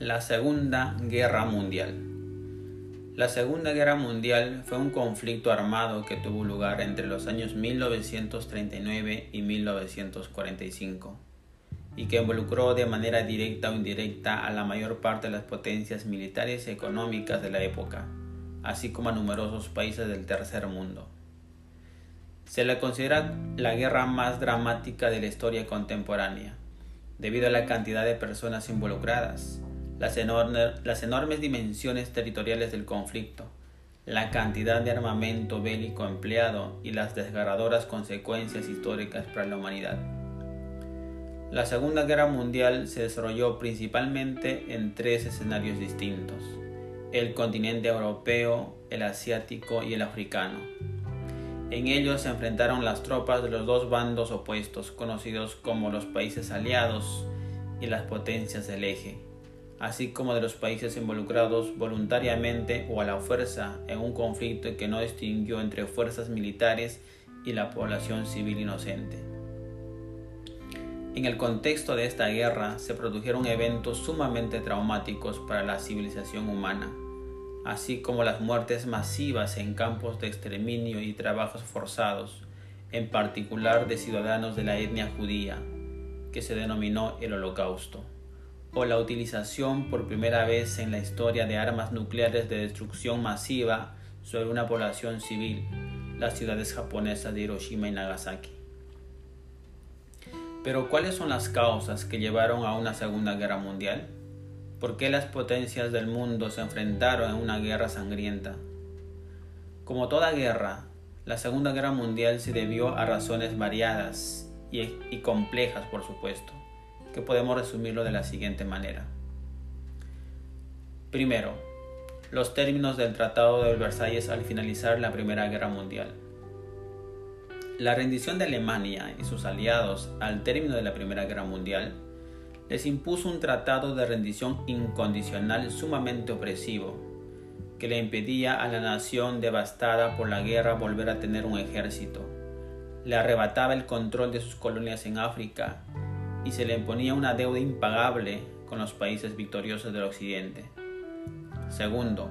La Segunda Guerra Mundial. La Segunda Guerra Mundial fue un conflicto armado que tuvo lugar entre los años 1939 y 1945 y que involucró de manera directa o indirecta a la mayor parte de las potencias militares y económicas de la época, así como a numerosos países del tercer mundo. Se la considera la guerra más dramática de la historia contemporánea, debido a la cantidad de personas involucradas, las, enormes dimensiones territoriales del conflicto, la cantidad de armamento bélico empleado y las desgarradoras consecuencias históricas para la humanidad. La Segunda Guerra Mundial se desarrolló principalmente en tres escenarios distintos, el continente europeo, el asiático y el africano. En ellos se enfrentaron las tropas de los dos bandos opuestos, conocidos como los países aliados y las potencias del eje así como de los países involucrados voluntariamente o a la fuerza en un conflicto que no distinguió entre fuerzas militares y la población civil inocente. En el contexto de esta guerra se produjeron eventos sumamente traumáticos para la civilización humana, así como las muertes masivas en campos de exterminio y trabajos forzados, en particular de ciudadanos de la etnia judía, que se denominó el Holocausto o la utilización por primera vez en la historia de armas nucleares de destrucción masiva sobre una población civil, las ciudades japonesas de Hiroshima y Nagasaki. Pero ¿cuáles son las causas que llevaron a una Segunda Guerra Mundial? ¿Por qué las potencias del mundo se enfrentaron en una guerra sangrienta? Como toda guerra, la Segunda Guerra Mundial se debió a razones variadas y, y complejas, por supuesto podemos resumirlo de la siguiente manera. Primero, los términos del Tratado de Versalles al finalizar la Primera Guerra Mundial. La rendición de Alemania y sus aliados al término de la Primera Guerra Mundial les impuso un tratado de rendición incondicional sumamente opresivo, que le impedía a la nación devastada por la guerra volver a tener un ejército, le arrebataba el control de sus colonias en África y se le imponía una deuda impagable con los países victoriosos del Occidente. Segundo,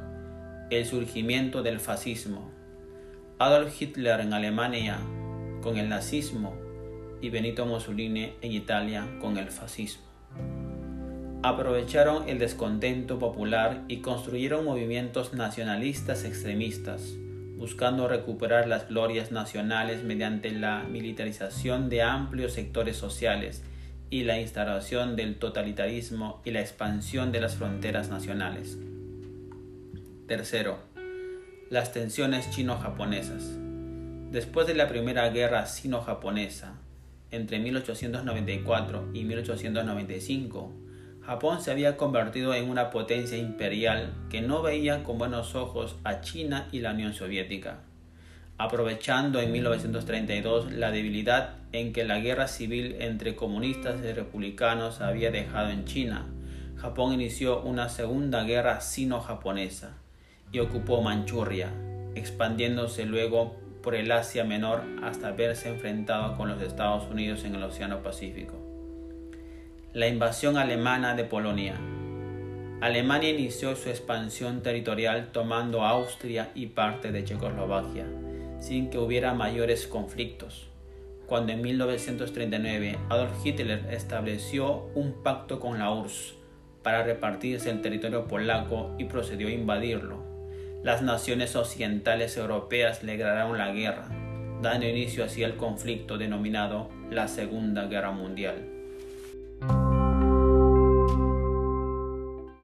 el surgimiento del fascismo. Adolf Hitler en Alemania con el nazismo y Benito Mussolini en Italia con el fascismo. Aprovecharon el descontento popular y construyeron movimientos nacionalistas extremistas, buscando recuperar las glorias nacionales mediante la militarización de amplios sectores sociales y la instalación del totalitarismo y la expansión de las fronteras nacionales. Tercero, las tensiones chino-japonesas. Después de la Primera Guerra Sino-Japonesa, entre 1894 y 1895, Japón se había convertido en una potencia imperial que no veía con buenos ojos a China y la Unión Soviética aprovechando en 1932 la debilidad en que la guerra civil entre comunistas y republicanos había dejado en China. Japón inició una segunda guerra sino-japonesa y ocupó Manchuria, expandiéndose luego por el Asia Menor hasta verse enfrentado con los Estados Unidos en el Océano Pacífico. La invasión alemana de Polonia. Alemania inició su expansión territorial tomando Austria y parte de Checoslovaquia sin que hubiera mayores conflictos. Cuando en 1939 Adolf Hitler estableció un pacto con la URSS para repartirse el territorio polaco y procedió a invadirlo, las naciones occidentales europeas le la guerra, dando inicio así al conflicto denominado la Segunda Guerra Mundial.